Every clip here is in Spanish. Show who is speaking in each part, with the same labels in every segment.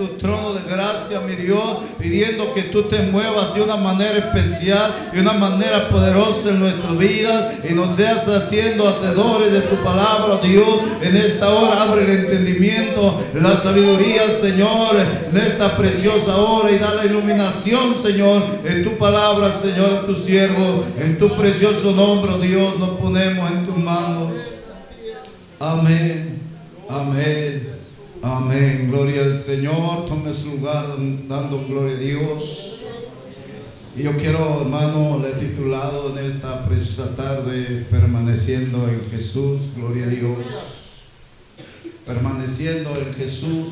Speaker 1: tu trono de gracia, mi Dios, pidiendo que tú te muevas de una manera especial, de una manera poderosa en nuestras vidas y nos seas haciendo hacedores de tu palabra, Dios. En esta hora abre el entendimiento, la sabiduría, Señor, en esta preciosa hora y da la iluminación, Señor, en tu palabra, Señor, a tu siervo, en tu precioso nombre, Dios, nos ponemos en tus manos. Amén. Amén. Amén. Gloria al Señor. Tome su lugar dando gloria a Dios. Y yo quiero, hermano, le he titulado en esta preciosa tarde, permaneciendo en Jesús. Gloria a Dios. Permaneciendo en Jesús.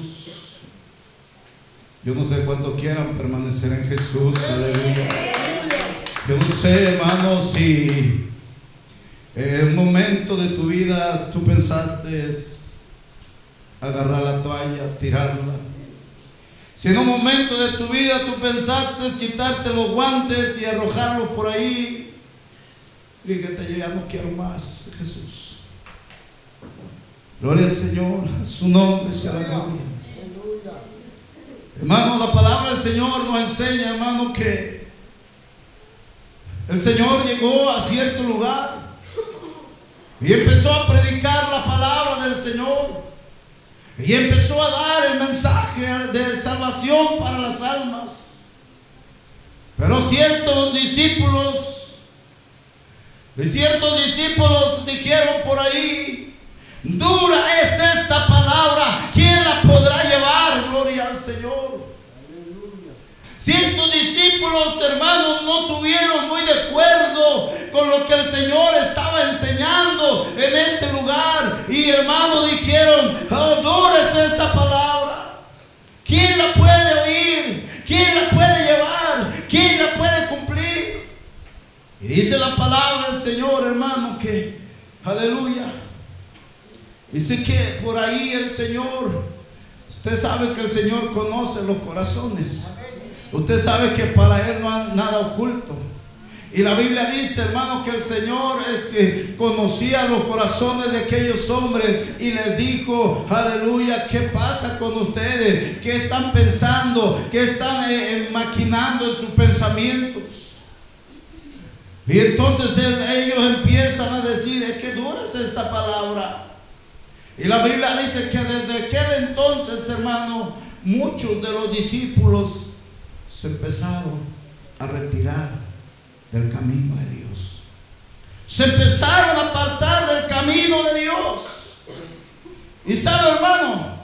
Speaker 1: Yo no sé cuánto quieran permanecer en Jesús. Aleluya. Yo no sé, hermano, si en un momento de tu vida tú pensaste agarrar la toalla, tirarla. Si en un momento de tu vida tú pensaste quitarte los guantes y arrojarlos por ahí, dígate, ya no quiero más, Jesús. Gloria al Señor, su nombre sea la gloria. Hermano, la palabra del Señor nos enseña, hermano, que el Señor llegó a cierto lugar y empezó a predicar la palabra del Señor. Y empezó a dar el mensaje de salvación para las almas. Pero ciertos discípulos, de ciertos discípulos dijeron por ahí, dura es esta palabra, ¿quién la podrá llevar? Gloria al Señor. Discípulos, hermanos, no tuvieron muy de acuerdo con lo que el Señor estaba enseñando en ese lugar. Y hermanos dijeron, oh, es esta palabra. ¿Quién la puede oír? ¿Quién la puede llevar? ¿Quién la puede cumplir? Y dice la palabra del Señor, hermano, que, aleluya. Dice que por ahí el Señor, usted sabe que el Señor conoce los corazones. Usted sabe que para Él no hay nada oculto. Y la Biblia dice, hermano, que el Señor conocía los corazones de aquellos hombres y les dijo, aleluya, ¿qué pasa con ustedes? ¿Qué están pensando? ¿Qué están eh, eh, maquinando en sus pensamientos? Y entonces ellos empiezan a decir, es que dura es esta palabra. Y la Biblia dice que desde aquel entonces, hermano, muchos de los discípulos se empezaron a retirar del camino de Dios. Se empezaron a apartar del camino de Dios. Y sabe, hermano,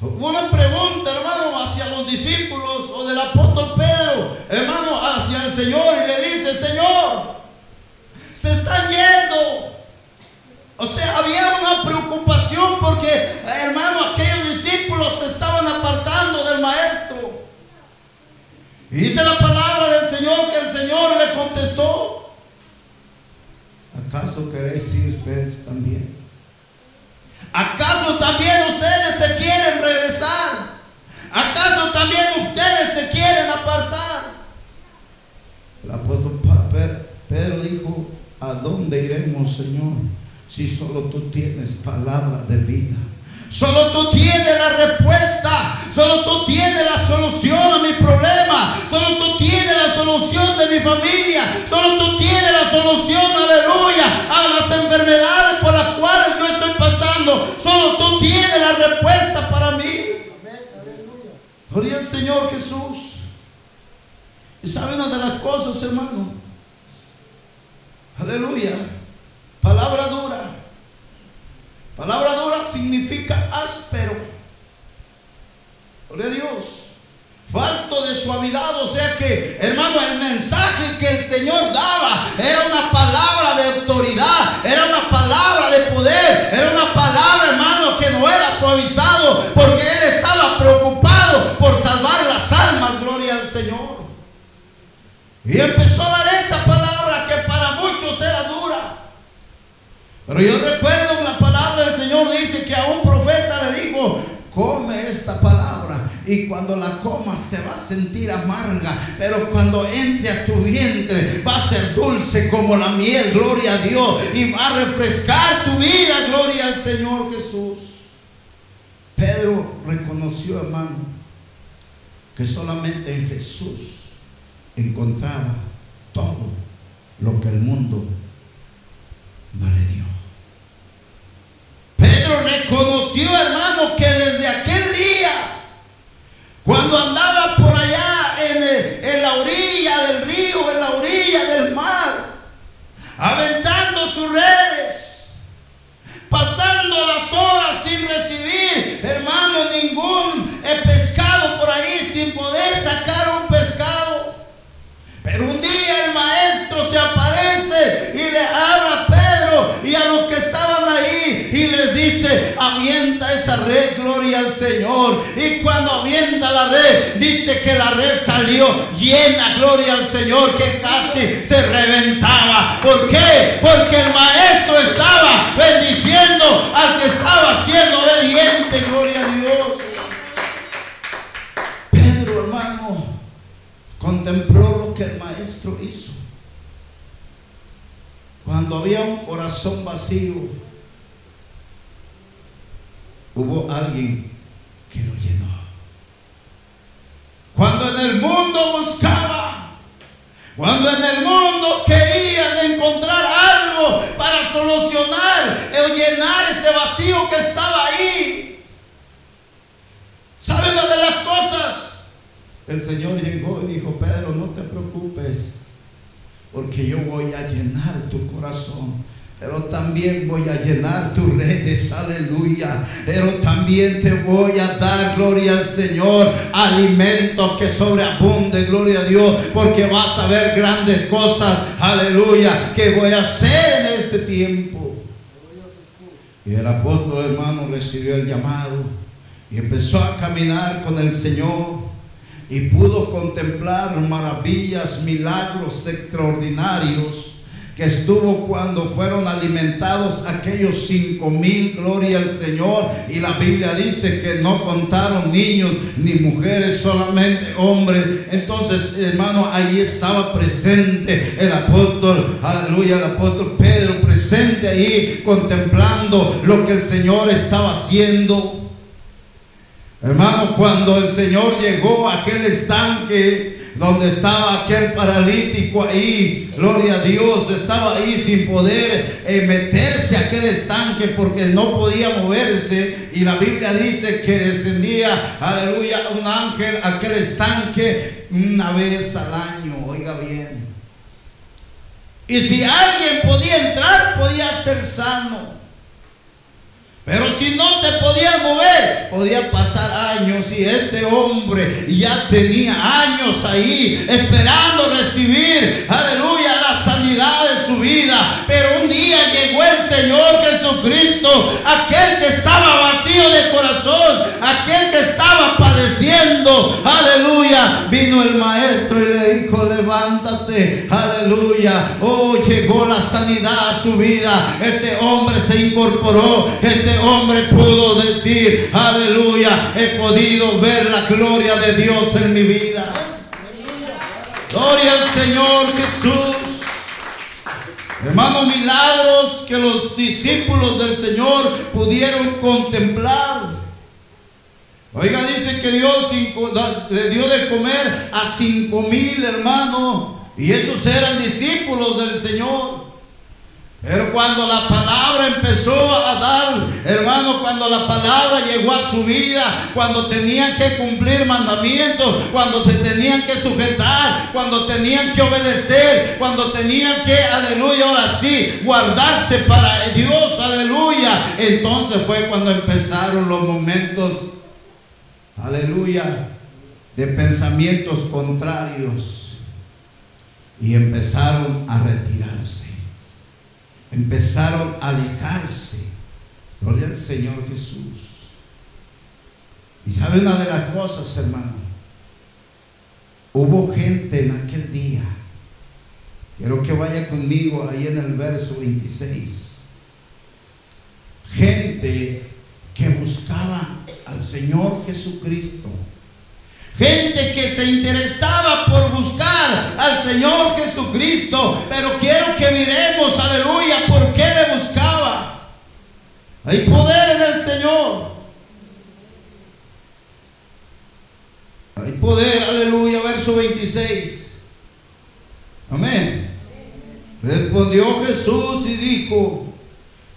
Speaker 1: una pregunta, hermano, hacia los discípulos o del apóstol Pedro, hermano, hacia el Señor y le dice, Señor, se están yendo. O sea, había una preocupación porque, hermano, aquellos discípulos se estaban apartando. Y dice la palabra del Señor que el Señor le contestó. ¿Acaso queréis ir ustedes también? ¿Acaso también ustedes se quieren regresar? ¿Acaso también ustedes se quieren apartar? El apóstol Pedro dijo, ¿a dónde iremos, Señor? si solo tú tienes palabra de vida. Solo tú tienes la respuesta. Solo tú tienes la solución a mi problema. Mi familia. Solo tú tienes la solución, aleluya, a las enfermedades por las cuales yo estoy pasando. Solo tú tienes la respuesta para mí. Gloria al Señor Jesús. Y sabe una de las cosas, hermano. Aleluya Palabra dura. Palabra dura significa áspero. Gloria a Dios. Falto de suavidad, o sea que, hermano, el mensaje que el Señor daba era una palabra de autoridad, era una palabra de poder, era una palabra, hermano, que no era suavizado, porque Él estaba preocupado por salvar las almas, gloria al Señor. Y empezó a dar esa palabra que para muchos era dura. Pero yo recuerdo la palabra del Señor dice que a un profeta le dijo, come esta palabra y cuando la comas te vas a sentir amarga, pero cuando entre a tu vientre va a ser dulce como la miel, gloria a Dios, y va a refrescar tu vida, gloria al Señor Jesús. Pedro reconoció, hermano, que solamente en Jesús encontraba todo lo que el mundo no le dio. Pedro reconoció, hermano, que desde aquel cuando andaba por allá en, en la orilla del río, en la orilla del mar, aventando sus redes, pasando las horas sin recibir, hermano, ningún dice, avienta esa red, gloria al Señor. Y cuando avienta la red, dice que la red salió llena, gloria al Señor, que casi se reventaba. ¿Por qué? Porque el maestro estaba bendiciendo al que estaba siendo obediente, gloria a Dios. Pedro, hermano, contempló lo que el maestro hizo. Cuando había un corazón vacío, hubo alguien que lo llenó. Cuando en el mundo buscaba, cuando en el mundo querían encontrar algo para solucionar o llenar ese vacío que estaba ahí. ¿Saben una de las cosas? El Señor llegó y dijo, Pedro, no te preocupes, porque yo voy a llenar tu corazón. Pero también voy a llenar tus redes, aleluya. Pero también te voy a dar, gloria al Señor, alimento que sobreabunde, gloria a Dios, porque vas a ver grandes cosas, aleluya, que voy a hacer en este tiempo. Y el apóstol hermano recibió el llamado y empezó a caminar con el Señor y pudo contemplar maravillas, milagros extraordinarios que estuvo cuando fueron alimentados aquellos cinco mil, gloria al Señor. Y la Biblia dice que no contaron niños ni mujeres, solamente hombres. Entonces, hermano, ahí estaba presente el apóstol, aleluya, el apóstol Pedro, presente ahí, contemplando lo que el Señor estaba haciendo. Hermano, cuando el Señor llegó a aquel estanque donde estaba aquel paralítico ahí, gloria a Dios, estaba ahí sin poder eh, meterse a aquel estanque porque no podía moverse. Y la Biblia dice que descendía, aleluya, un ángel a aquel estanque una vez al año, oiga bien. Y si alguien podía entrar, podía ser sano. Pero si no te podías mover, podía pasar años y este hombre ya tenía años ahí esperando recibir, aleluya, la sanidad de su vida. Pero día llegó el Señor Jesucristo, aquel que estaba vacío de corazón, aquel que estaba padeciendo, aleluya. Vino el maestro y le dijo, levántate, aleluya. Oh, llegó la sanidad a su vida. Este hombre se incorporó, este hombre pudo decir, aleluya, he podido ver la gloria de Dios en mi vida. Gloria al Señor Jesús. Hermanos, milagros que los discípulos del Señor pudieron contemplar. Oiga, dice que Dios le dio de comer a cinco mil hermanos. Y esos eran discípulos del Señor. Pero cuando la palabra empezó a dar, hermano, cuando la palabra llegó a su vida, cuando tenían que cumplir mandamientos, cuando te tenían que sujetar, cuando tenían que obedecer, cuando tenían que, aleluya, ahora sí, guardarse para Dios, aleluya. Entonces fue cuando empezaron los momentos, aleluya, de pensamientos contrarios y empezaron a retirarse empezaron a alejarse. Gloria al Señor Jesús. Y sabe una de las cosas, hermano. Hubo gente en aquel día. Quiero que vaya conmigo ahí en el verso 26. Gente que buscaba al Señor Jesucristo Gente que se interesaba por buscar al Señor Jesucristo. Pero quiero que miremos, aleluya, por qué le buscaba. Hay poder en el Señor. Hay poder, aleluya, verso 26. Amén. Respondió Jesús y dijo,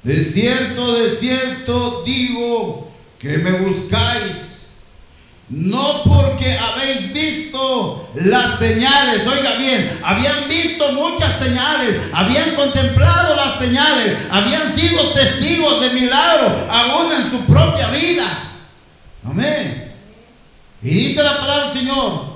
Speaker 1: de cierto, de cierto digo que me buscáis no porque habéis visto las señales, oiga bien, habían visto muchas señales, habían contemplado las señales, habían sido testigos de milagros aún en su propia vida. Amén. Y dice la palabra del Señor,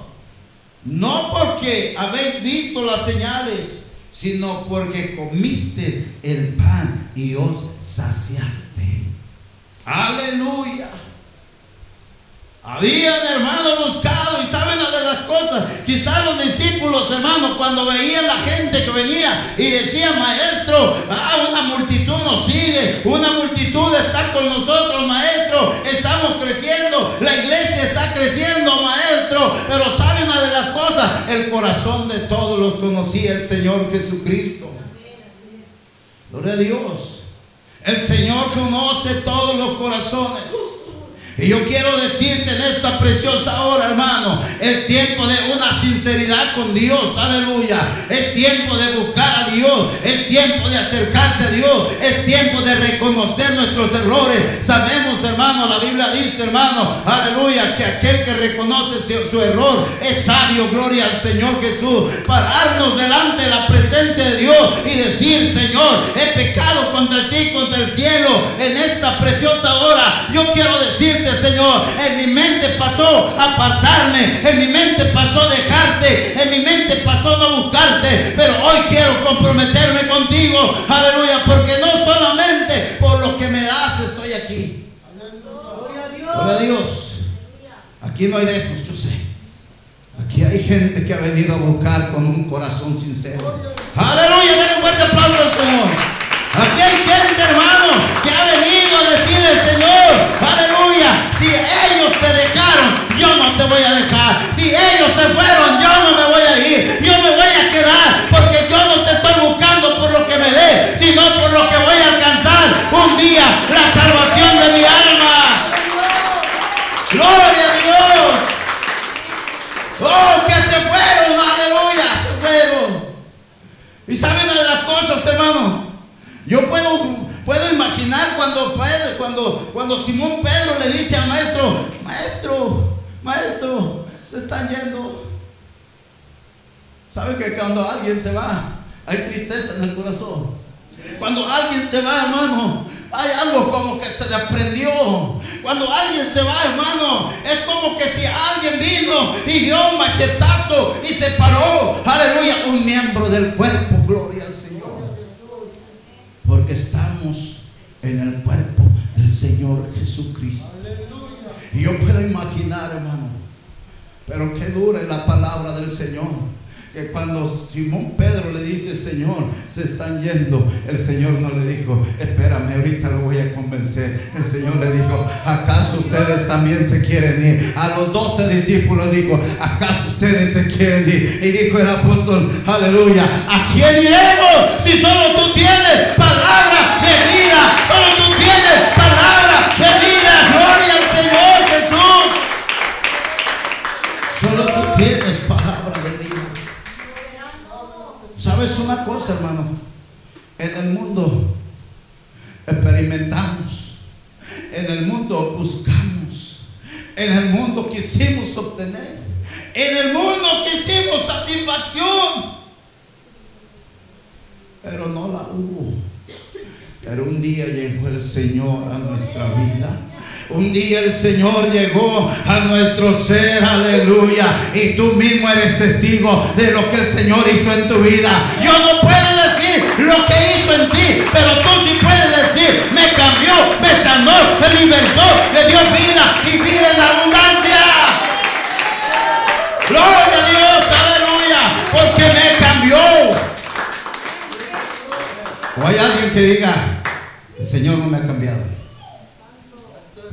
Speaker 1: no porque habéis visto las señales, sino porque comiste el pan y os saciaste. Aleluya. Habían, hermanos, buscado y saben de las cosas. Quizás los discípulos, hermanos, cuando veían la gente que venía y decía, maestro, ah, una multitud nos sigue, una multitud está con nosotros, maestro, estamos creciendo, la iglesia está creciendo, maestro. Pero saben una de las cosas, el corazón de todos los conocía el Señor Jesucristo. Gloria a Dios. El Señor conoce todos los corazones. Y yo quiero decirte en esta preciosa hora, hermano, es tiempo de una sinceridad con Dios, aleluya. Es tiempo de buscar a Dios, es tiempo de acercarse a Dios, es tiempo de reconocer nuestros errores. Sabemos, hermano, la Biblia dice, hermano, aleluya, que aquel que reconoce su, error es sabio, gloria al Señor Jesús. Pararnos delante de la presencia de Dios y decir, Señor, he pecado contra ti, contra el cielo, en esta preciosa hora. Yo quiero decirte, Señor. En mi mente pasó apartarme, en mi mente pasó dejarte, en mi mente pasó no buscarte, pero hoy quiero comprometerme contigo, aleluya, porque no solamente por lo que me das estoy aquí. Gloria a Dios. Aquí no hay de esos, yo sé. Aquí hay gente que ha venido a buscar con un corazón sincero. Aleluya, denle un fuerte aplauso al Señor. Aquí hay gente, si ellos te dejaron, yo no te voy a dejar. Si cuando, cuando, cuando Simón Pedro le dice al maestro, maestro, maestro, se están yendo. ¿Sabe que cuando alguien se va, hay tristeza en el corazón? Cuando alguien se va, hermano, hay algo como que se le aprendió. Cuando alguien se va, hermano, es como que si alguien vino y dio un machetazo y se paró, aleluya, un miembro del cuerpo, gloria al Señor porque estamos en el cuerpo del Señor Jesucristo. Y yo puedo imaginar, hermano, pero que dure la palabra del Señor. Que cuando Simón Pedro le dice, Señor, se están yendo, el Señor no le dijo, espérame, ahorita lo voy a convencer. El Señor le dijo, ¿acaso ustedes también se quieren ir? A los doce discípulos dijo, ¿acaso ustedes se quieren ir? Y dijo el apóstol, aleluya, ¿a quién iremos si solo tú tienes palabra de vida? Solo cosa, hermano? En el mundo experimentamos. En el mundo buscamos. En el mundo quisimos obtener. En el mundo quisimos satisfacción. Pero no la hubo. Pero un día llegó el Señor a nuestra vida. Un día el Señor llegó a nuestro ser, aleluya. Y tú mismo eres testigo de lo que el Señor hizo en tu vida. Yo no puedo decir lo que hizo en ti, pero tú sí puedes decir, me cambió, me sanó, me libertó, me dio vida y vida en abundancia. Gloria a Dios, aleluya, porque me cambió. O hay alguien que diga, el Señor no me ha cambiado.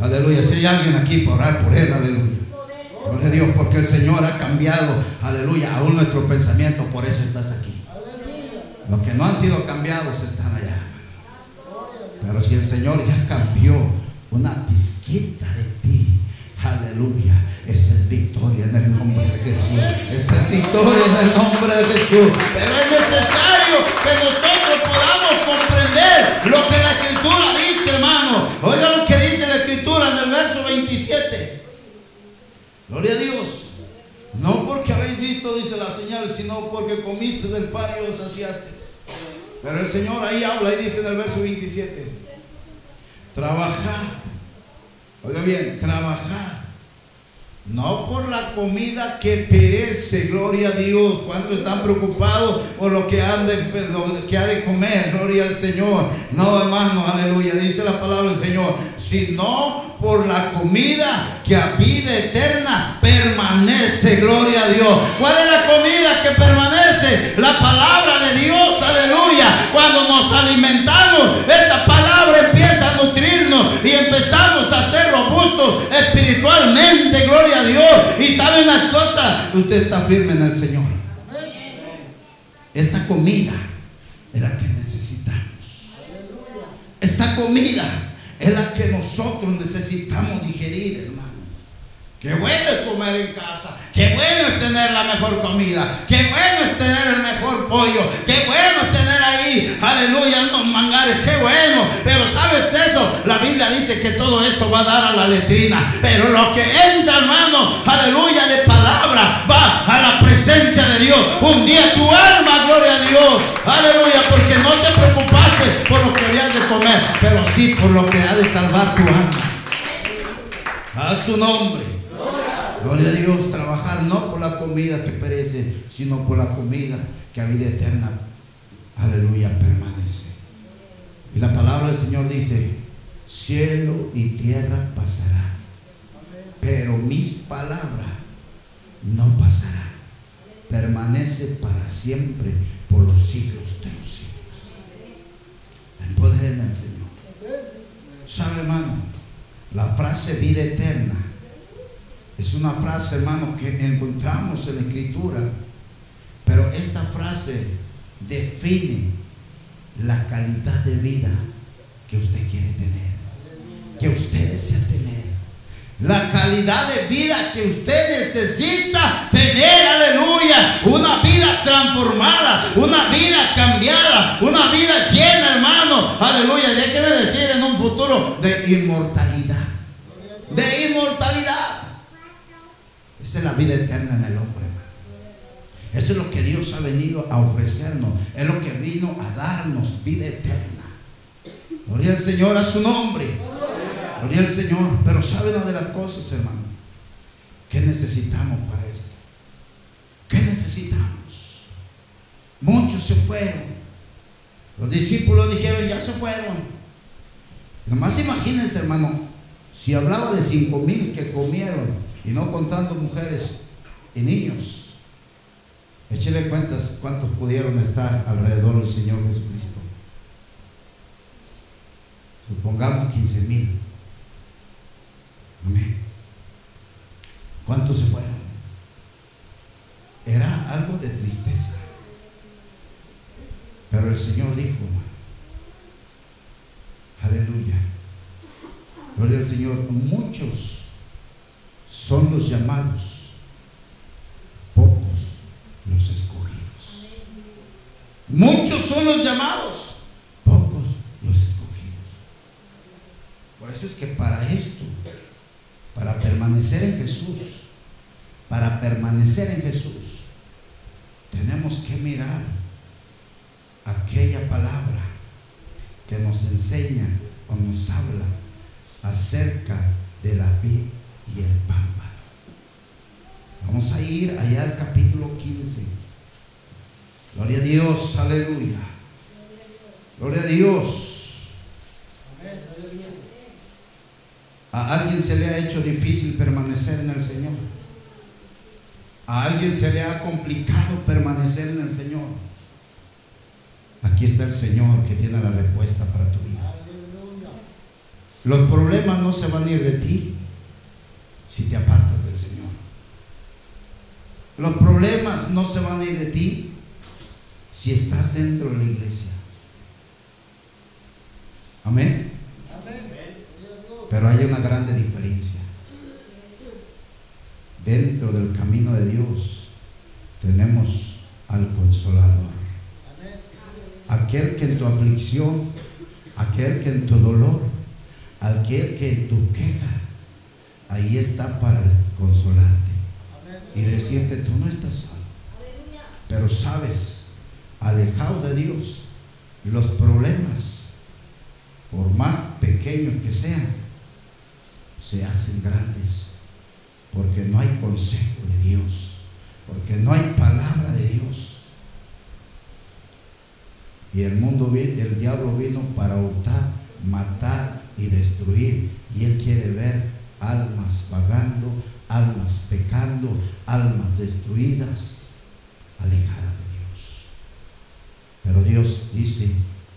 Speaker 1: Aleluya. Si hay alguien aquí para orar por él, aleluya. Gloria a Dios, porque el Señor ha cambiado, aleluya, aún nuestro pensamiento, por eso estás aquí. Los que no han sido cambiados están allá. Pero si el Señor ya cambió una pizquita de ti, Aleluya. Esa es victoria en el nombre de Jesús. Esa es victoria en el nombre de Jesús. Pero es necesario que nosotros podamos comprender lo que la escritura dice, hermano. Oiga lo que dice escritura en el verso 27. Gloria a Dios. No porque habéis visto, dice la señal, sino porque comiste del pan y os saciaste. Pero el Señor ahí habla y dice en el verso 27, trabajar. Oiga bien, trabajar no por la comida que perece, gloria a Dios, cuando están preocupados por lo que, han de, que ha de comer, gloria al Señor. No, hermano, aleluya, dice la palabra del Señor, sino por la comida que a vida eterna permanece, gloria a Dios. ¿Cuál es la comida que permanece? La palabra de Dios, aleluya. Cuando nos alimentamos, esta palabra empieza a nutrirnos y empezamos a ser robustos espiritualmente, gloria a Dios. Y sabe una cosa, usted está firme en el Señor. Esta comida es la que necesitamos. Esta comida es la que nosotros necesitamos digerir, hermano. Qué bueno es comer en casa. Qué bueno es tener la mejor comida. Qué bueno es tener el mejor pollo. Qué bueno es tener ahí, aleluya, unos mangares. Qué bueno. Pero ¿sabes eso? La Biblia dice que todo eso va a dar a la letrina. Pero lo que entra, hermano, aleluya, de palabra, va a la presencia de Dios. Un día tu alma, gloria a Dios. Aleluya, porque no te preocupaste por lo que habías de comer, pero sí por lo que ha de salvar tu alma. A su nombre. Gloria a Dios, trabajar no por la comida que perece, sino por la comida que a vida eterna, aleluya, permanece. Y la palabra del Señor dice, cielo y tierra pasará, pero mis palabras no pasarán. Permanece para siempre por los siglos de los siglos. El poder del Señor. ¿Sabe, hermano? La frase vida eterna es una frase, hermano, que encontramos en la escritura, pero esta frase define la calidad de vida que usted quiere tener, que usted desea tener. La calidad de vida que usted necesita tener, aleluya. Una vida transformada, una vida cambiada, una vida llena, hermano. Aleluya. Déjeme decir en un futuro de inmortalidad. De inmortalidad. Es la vida eterna en el hombre. Eso es lo que Dios ha venido a ofrecernos. Es lo que vino a darnos vida eterna. Gloria al Señor a su nombre. Gloria al Señor. Pero ¿sabe una de las cosas, hermano? ¿Qué necesitamos para esto? ¿Qué necesitamos? Muchos se fueron. Los discípulos dijeron, ya se fueron. Nomás imagínense, hermano, si hablaba de cinco mil que comieron y no contando mujeres y niños. Échele cuentas cuántos pudieron estar alrededor del Señor Jesucristo. Supongamos 15 mil. Amén. ¿Cuántos se fueron? Era algo de tristeza. Pero el Señor dijo, aleluya, gloria al Señor, muchos son los llamados, pocos los escogidos. Muchos son los llamados, pocos los escogidos. Por eso es que para esto, para permanecer en Jesús, para permanecer en Jesús, tenemos que mirar aquella palabra que nos enseña o nos habla acerca de la vida y el pámpano. Vamos a ir allá al capítulo 15. Gloria a Dios, aleluya. Gloria a Dios. A alguien se le ha hecho difícil permanecer en el Señor. A alguien se le ha complicado permanecer en el Señor. Aquí está el Señor que tiene la respuesta para tu vida. Los problemas no se van a ir de ti si te apartas del Señor. Los problemas no se van a ir de ti si estás dentro de la iglesia. Amén. Pero hay una grande diferencia. dentro del camino de Dios tenemos al consolador. Aquel que en tu aflicción, aquel que en tu dolor, aquel que en tu queja, ahí está para consolarte y decirte, tú no estás solo. Pero sabes, alejado de Dios, los problemas, por más pequeños que sean, se hacen grandes. Porque no hay consejo de Dios. Porque no hay palabra de Dios. Y el mundo, el diablo vino para hurtar, matar y destruir. Y él quiere ver almas vagando, almas pecando, almas destruidas, alejadas de Dios. Pero Dios dice,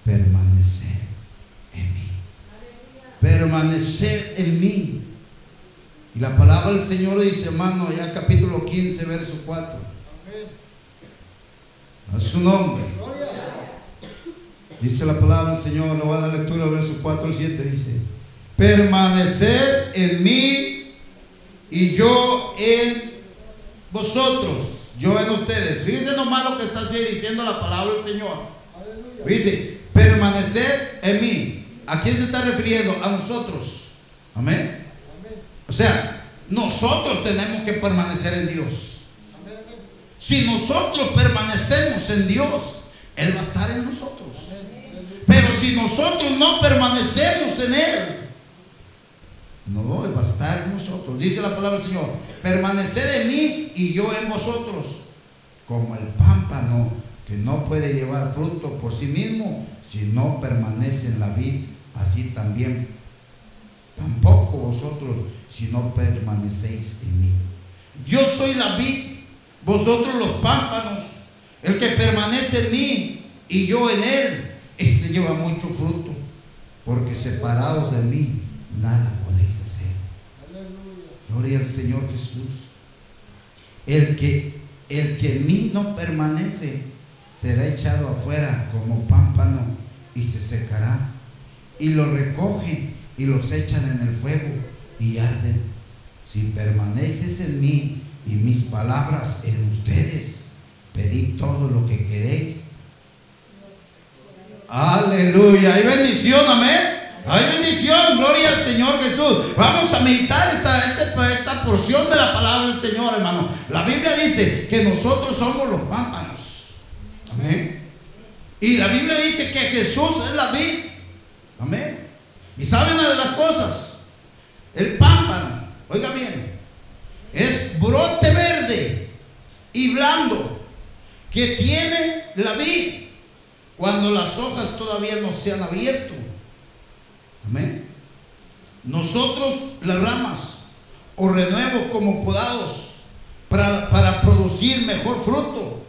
Speaker 1: permanecer en mí. Permanecer en mí. Y la palabra del Señor dice, hermano, ya capítulo 15, verso 4. A su nombre. Dice la palabra del Señor, le voy a dar lectura verso 4 al 7, dice, permanecer en mí y yo en vosotros, yo en ustedes. Fíjense nomás lo que está diciendo la palabra del Señor. Dice, permanecer en mí. ¿A quién se está refiriendo? A nosotros. Amén. O sea, nosotros tenemos que permanecer en Dios. Si nosotros permanecemos en Dios, Él va a estar en nosotros. Pero si nosotros no permanecemos en Él, no, Él va a estar en nosotros. Dice la palabra del Señor, permaneced en mí y yo en vosotros. Como el pámpano que no puede llevar fruto por sí mismo si no permanece en la vid, así también tampoco vosotros si no permanecéis en mí. Yo soy la vid, vosotros los pámpanos. El que permanece en mí y yo en él, este lleva mucho fruto, porque separados de mí nada. Gloria al Señor Jesús. El que, el que en mí no permanece será echado afuera como pámpano y se secará. Y lo recogen y los echan en el fuego y arden. Si permaneces en mí y mis palabras en ustedes, pedid todo lo que queréis. Aleluya. Hay bendición, amén. Hay bendición, gloria al Señor Jesús. Vamos a meditar esta, esta, esta, porción de la palabra del Señor, hermano. La Biblia dice que nosotros somos los pámpanos. Amén. Y la Biblia dice que Jesús es la vid. Amén. Y saben una de las cosas. El pámpano, oiga bien, es brote verde y blando que tiene la vid cuando las hojas todavía no se han abierto. Amén. Nosotros las ramas o renuevos como podados para, para producir mejor fruto.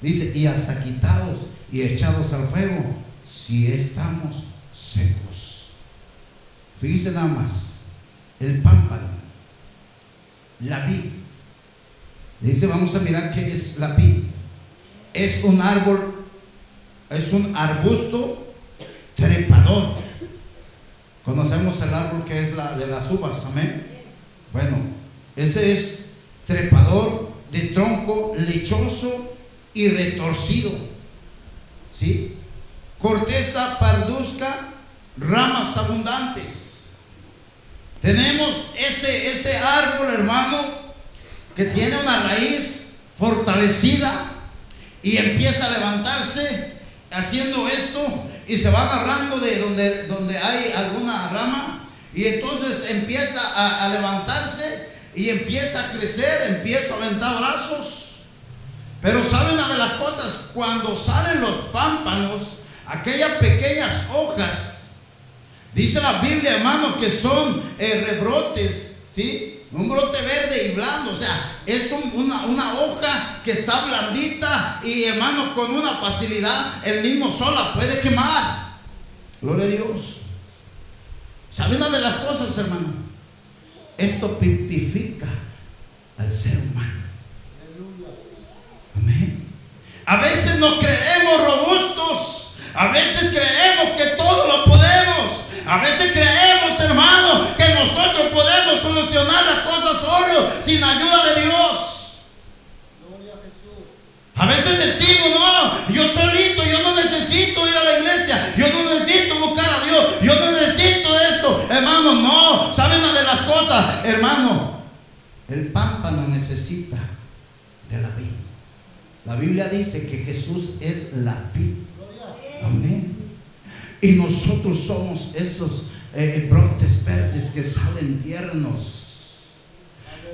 Speaker 1: Dice, y hasta quitados y echados al fuego si estamos secos. Fíjense nada más, el pámpano, la vid. Dice, vamos a mirar qué es la vid. Es un árbol, es un arbusto trepador. Conocemos el árbol que es la de las uvas, amén. Bueno, ese es trepador de tronco lechoso y retorcido. ¿Sí? Corteza parduzca, ramas abundantes. Tenemos ese, ese árbol, hermano, que tiene una raíz fortalecida y empieza a levantarse haciendo esto y se va agarrando de donde, donde hay alguna rama y entonces empieza a, levantarse y empieza a crecer, empieza a aventar brazos. Pero saben una de las cosas, cuando salen los pámpanos, aquellas pequeñas hojas, dice la Biblia, hermano, que son eh, rebrotes, ¿sí? Un brote verde y blando, o sea, es una, hoja que está blandita y hermano, con una facilidad, el mismo sol la puede quemar. Gloria a Dios. ¿Sabe una de las cosas, hermano? Esto pipifica al ser humano. Amén. A veces nos creemos robustos. A veces creemos que todo lo podemos. A veces creemos, hermano, que nosotros podemos solucionar las cosas solo sin ayuda de Dios. A veces decimos, no, yo solito, yo no necesito ir a la iglesia, yo no necesito buscar a Dios, yo no necesito esto. Hermano, no, ¿saben una de las cosas? Hermano, el pámpano necesita de la vida. La Biblia dice que Jesús es la vida. Amén. Y nosotros somos esos eh, brotes verdes que salen tiernos.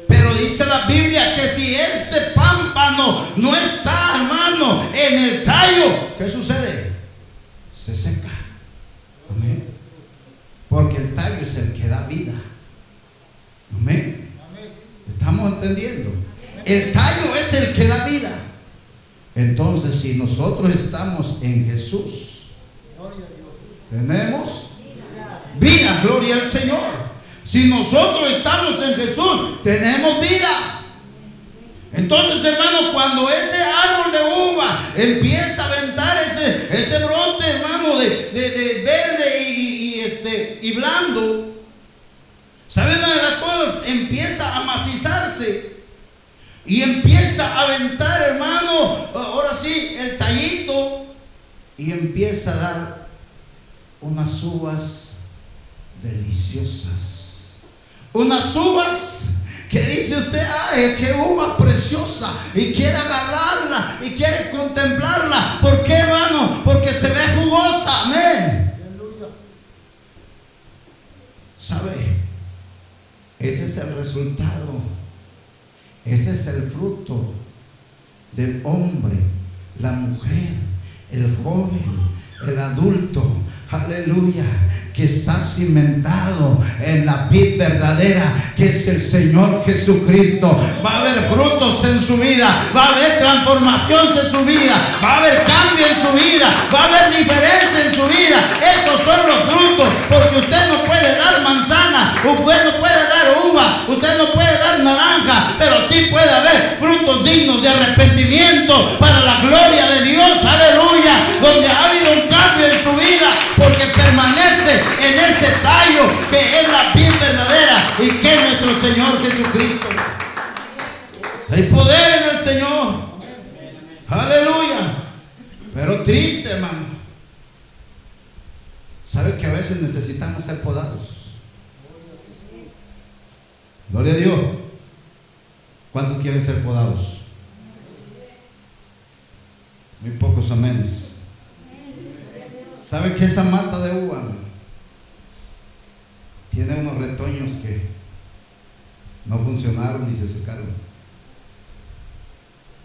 Speaker 1: Pero dice la Biblia que si ese pámpano no está, hermano, en el tallo, ¿qué sucede? Se seca. Amén. Porque el tallo es el que da vida. Amén. ¿Estamos entendiendo? El tallo es el que da vida. Entonces, si nosotros estamos en Jesús, tenemos vida, gloria al Señor. Si nosotros estamos en Jesús, tenemos vida. Entonces, hermano, cuando ese árbol de uva empieza a aventar ese, ese brote, hermano, de, de, verde y, este, y blando, ¿saben una de las cosas? Empieza a macizarse y empieza a aventar, hermano, ahora sí, el tallito y empieza a dar unas uvas deliciosas. Unas uvas que dice usted, ay, qué uva preciosa, y quiere agarrarla, y quiere contemplarla. ¿Por qué, hermano? Porque se ve jugosa, amén. ¿Sabe? Ese es el resultado, ese es el fruto del hombre, la mujer, el joven, el adulto, aleluya, que está cimentado en la vid verdadera, que es el Señor Jesucristo. Va a haber frutos en su vida, va a haber transformación en su vida, va a haber cambio en su vida, va a haber diferencia en su vida. Esos son los frutos, porque usted no puede dar manzana, usted no puede dar uva, usted no puede dar naranja, pero sí puede haber frutos dignos de arrepentimiento para la gloria de Dios, aleluya, donde ha habido un cambio en su vida, permanece en ese tallo que es la piel verdadera y que es nuestro Señor Jesucristo. Hay poder en el Señor. Aleluya. Pero triste, hermano. ¿Sabe que a veces necesitamos ser podados? Gloria a Dios. ¿Cuántos quieren ser podados? Muy pocos amenes. ¿Sabe que esa mata de uva tiene unos retoños que no funcionaron ni se secaron?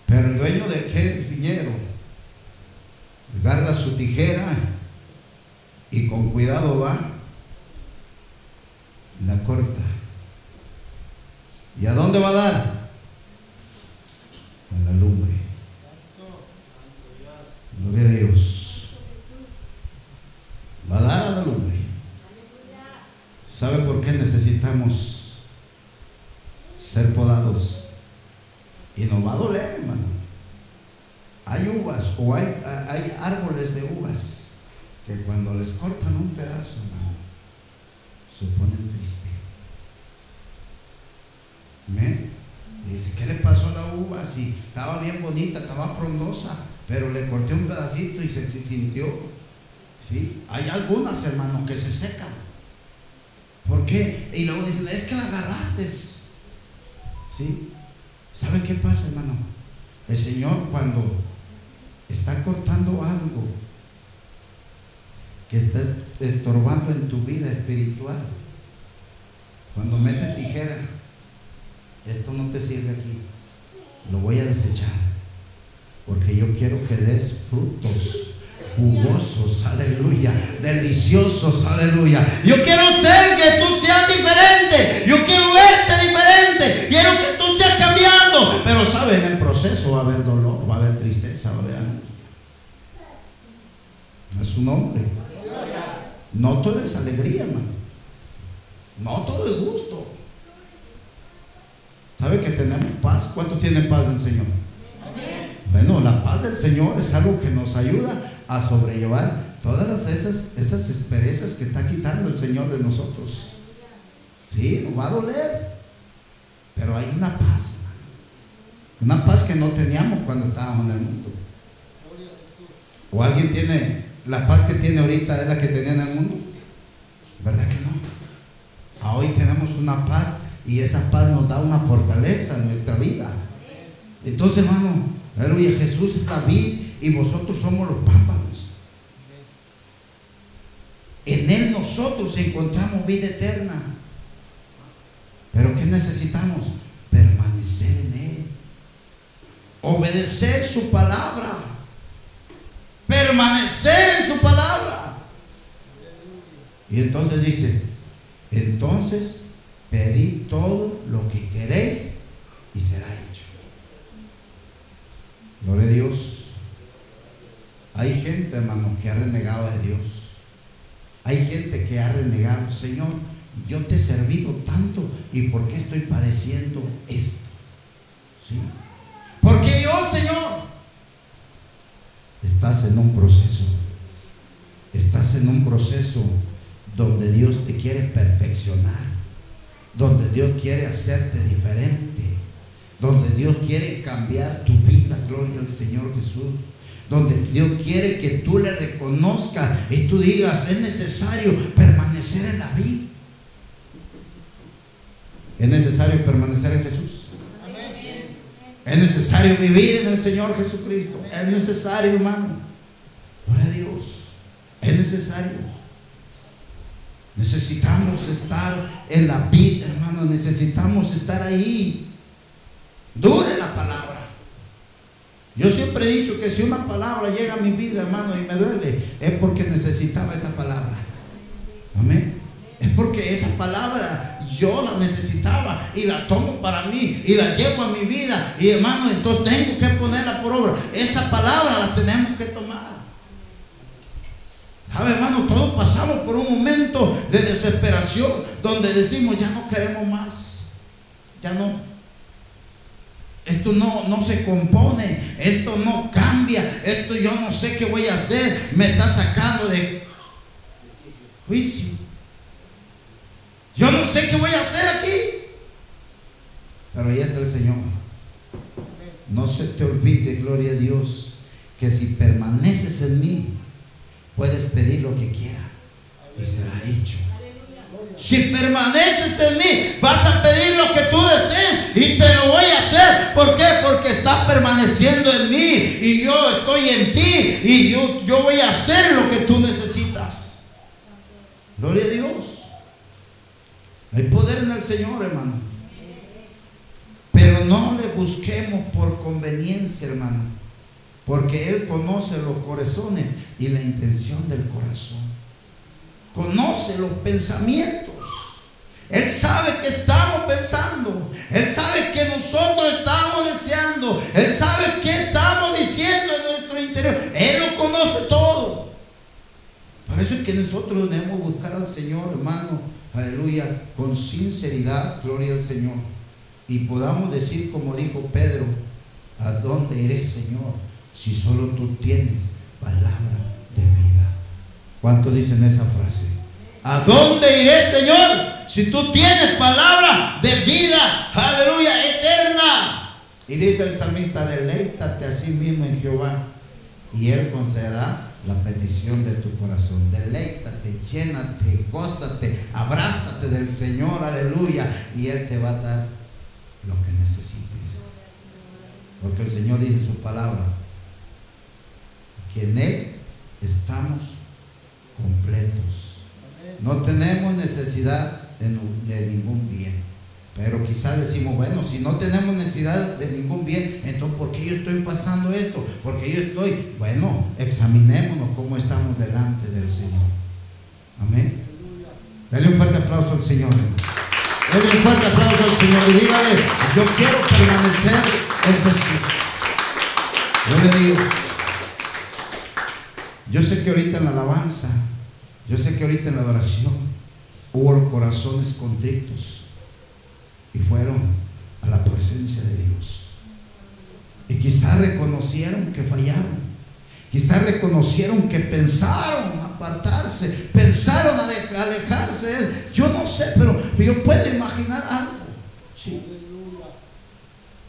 Speaker 1: Pero el dueño de aquel viñero agarra su tijera y con cuidado va, la corta. ¿Y a dónde va a dar? A la lumbre. Gloria a Dios. Va a dar a la lumbre. ¿Sabe por qué necesitamos ser podados? Y nos va a doler, hermano. Hay uvas o hay, hay árboles de uvas que cuando les cortan un pedazo, hermano, se ponen tristes. ¿Me? dice, ¿qué le pasó a la uva? Si estaba bien bonita, estaba frondosa, pero le corté un pedacito y se sintió ¿Sí? Hay algunas, hermanos, que se secan. ¿Por qué? Y luego dicen, es que la agarraste. ¿Sí? ¿Sabe qué pasa, hermano? El Señor cuando está cortando algo que está estorbando en tu vida espiritual, cuando mete tijera, esto no te sirve aquí, lo voy a desechar, porque yo quiero que des frutos jugosos, aleluya, deliciosos, aleluya. Yo quiero ser que tú seas diferente, yo quiero verte diferente, quiero que tú seas cambiando. Pero sabe, en el proceso va a haber dolor, va a haber tristeza, va a haber Es su nombre. No todo es alegría, hermano. No todo es gusto. ¿Sabe que tenemos paz? ¿Cuántos tienen paz del Señor? Bueno, la paz del Señor es algo que nos ayuda a sobrellevar todas esas, esas esperezas que está quitando el Señor de nosotros. Sí, nos va a doler, pero hay una paz, una paz que no teníamos cuando estábamos en el mundo. ¿O alguien tiene la paz que tiene ahorita es la que tenía en el mundo? ¿Verdad que no? Hoy tenemos una paz y esa paz nos da una fortaleza en nuestra vida. Entonces, hermano, aleluya, Jesús es la vid y vosotros somos los pámpanos. En Él nosotros encontramos vida eterna. Pero ¿qué necesitamos? Permanecer en Él. Obedecer su palabra. Permanecer en su palabra. Y entonces dice, entonces pedid todo lo que queréis y será hecho. Gloria a Dios. Hay gente, hermano, que ha renegado de Dios. Hay gente que ha renegado, Señor, yo te he servido tanto y ¿por qué estoy padeciendo esto? ¿Sí? Porque yo, Señor, estás en un proceso. Estás en un proceso donde Dios te quiere perfeccionar, donde Dios quiere hacerte diferente, donde Dios quiere cambiar tu vida, gloria al Señor Jesús donde Dios quiere que tú le reconozcas y tú digas, es necesario permanecer en la vida. Es necesario permanecer en Jesús. Es necesario vivir en el Señor Jesucristo. Es necesario, hermano. Gloria a Dios. Es necesario. Necesitamos estar en la vida, hermano. Necesitamos estar ahí. Dure la palabra. Yo siempre he dicho que si una palabra llega a mi vida, hermano, y me duele, es porque necesitaba esa palabra. Amén. Es porque esa palabra yo la necesitaba y la tomo para mí y la llevo a mi vida. Y hermano, entonces tengo que ponerla por obra. Esa palabra la tenemos que tomar. ¿Sabe, hermano? Todos pasamos por un momento de desesperación donde decimos, ya no queremos más. Ya no. Esto no, no se compone, esto no cambia, esto yo no sé qué voy a hacer, me está sacando de juicio. Yo no sé qué voy a hacer aquí. Pero ahí está el Señor. No se te olvide, gloria a Dios, que si permaneces en mí, puedes pedir lo que quieras y será hecho. Si permaneces en mí, vas a pedir lo que tú desees y te lo voy a hacer. ¿Por qué? Porque estás permaneciendo en mí y yo estoy en ti y yo, yo voy a hacer lo que tú necesitas. Gloria a Dios. Hay poder en el Señor, hermano. Pero no le busquemos por conveniencia, hermano. Porque Él conoce los corazones y la intención del corazón conoce los pensamientos. Él sabe que estamos pensando. Él sabe que nosotros estamos deseando. Él sabe que estamos diciendo en nuestro interior. Él lo conoce todo. Por eso es que nosotros debemos buscar al Señor, hermano. Aleluya. Con sinceridad, gloria al Señor. Y podamos decir como dijo Pedro, ¿a dónde iré, Señor? Si solo tú tienes palabra de vida. ¿Cuánto dicen esa frase? ¿A dónde iré, Señor? Si tú tienes palabra de vida, aleluya, eterna. Y dice el salmista, deleítate a sí mismo en Jehová y Él concederá la petición de tu corazón. Deleítate, llénate, gózate, abrázate del Señor, aleluya, y Él te va a dar lo que necesites. Porque el Señor dice su palabra, que en Él estamos completos. No tenemos necesidad de, ningún bien. Pero quizás decimos, bueno, si no tenemos necesidad de ningún bien, entonces ¿por qué yo estoy pasando esto? Porque yo estoy, bueno, examinémonos cómo estamos delante del Señor. Amén. Dale un fuerte aplauso al Señor. Dale un fuerte aplauso al Señor y dígale, yo quiero permanecer en Jesús. Yo le digo, yo sé que ahorita en la alabanza, yo sé que ahorita en la adoración hubo corazones contritos y fueron a la presencia de Dios. Y quizás reconocieron que fallaron. Quizás reconocieron que pensaron apartarse, pensaron alejarse de él. Yo no sé, pero yo puedo imaginar algo. Sí.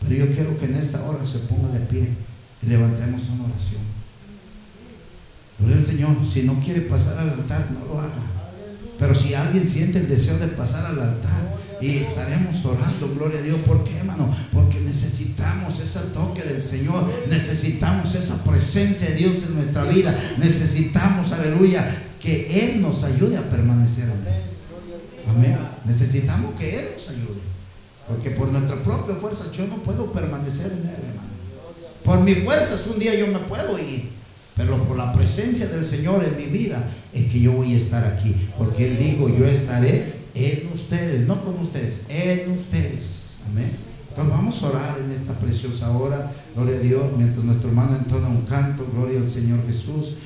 Speaker 1: Pero yo quiero que en esta hora se ponga de pie y levantemos una oración. Gloria al Señor. Si no quiere pasar al altar, no lo haga. Pero si alguien siente el deseo de pasar al altar, y estaremos orando, gloria a Dios. ¿Por qué, hermano? Porque necesitamos ese toque del Señor, necesitamos esa presencia de Dios en nuestra vida, necesitamos, aleluya, que Él nos ayude a permanecer. Amén. Necesitamos que Él nos ayude. Porque por nuestra propia fuerza yo no puedo permanecer en Él, hermano. Por mis fuerzas un día yo me puedo ir. Pero por la presencia del Señor en mi vida es que yo voy a estar aquí. Porque Él dijo, yo estaré en ustedes, no con ustedes, en ustedes. Amén. Entonces vamos a orar en esta preciosa hora. Gloria a Dios, mientras nuestro hermano entona un canto. Gloria al Señor Jesús.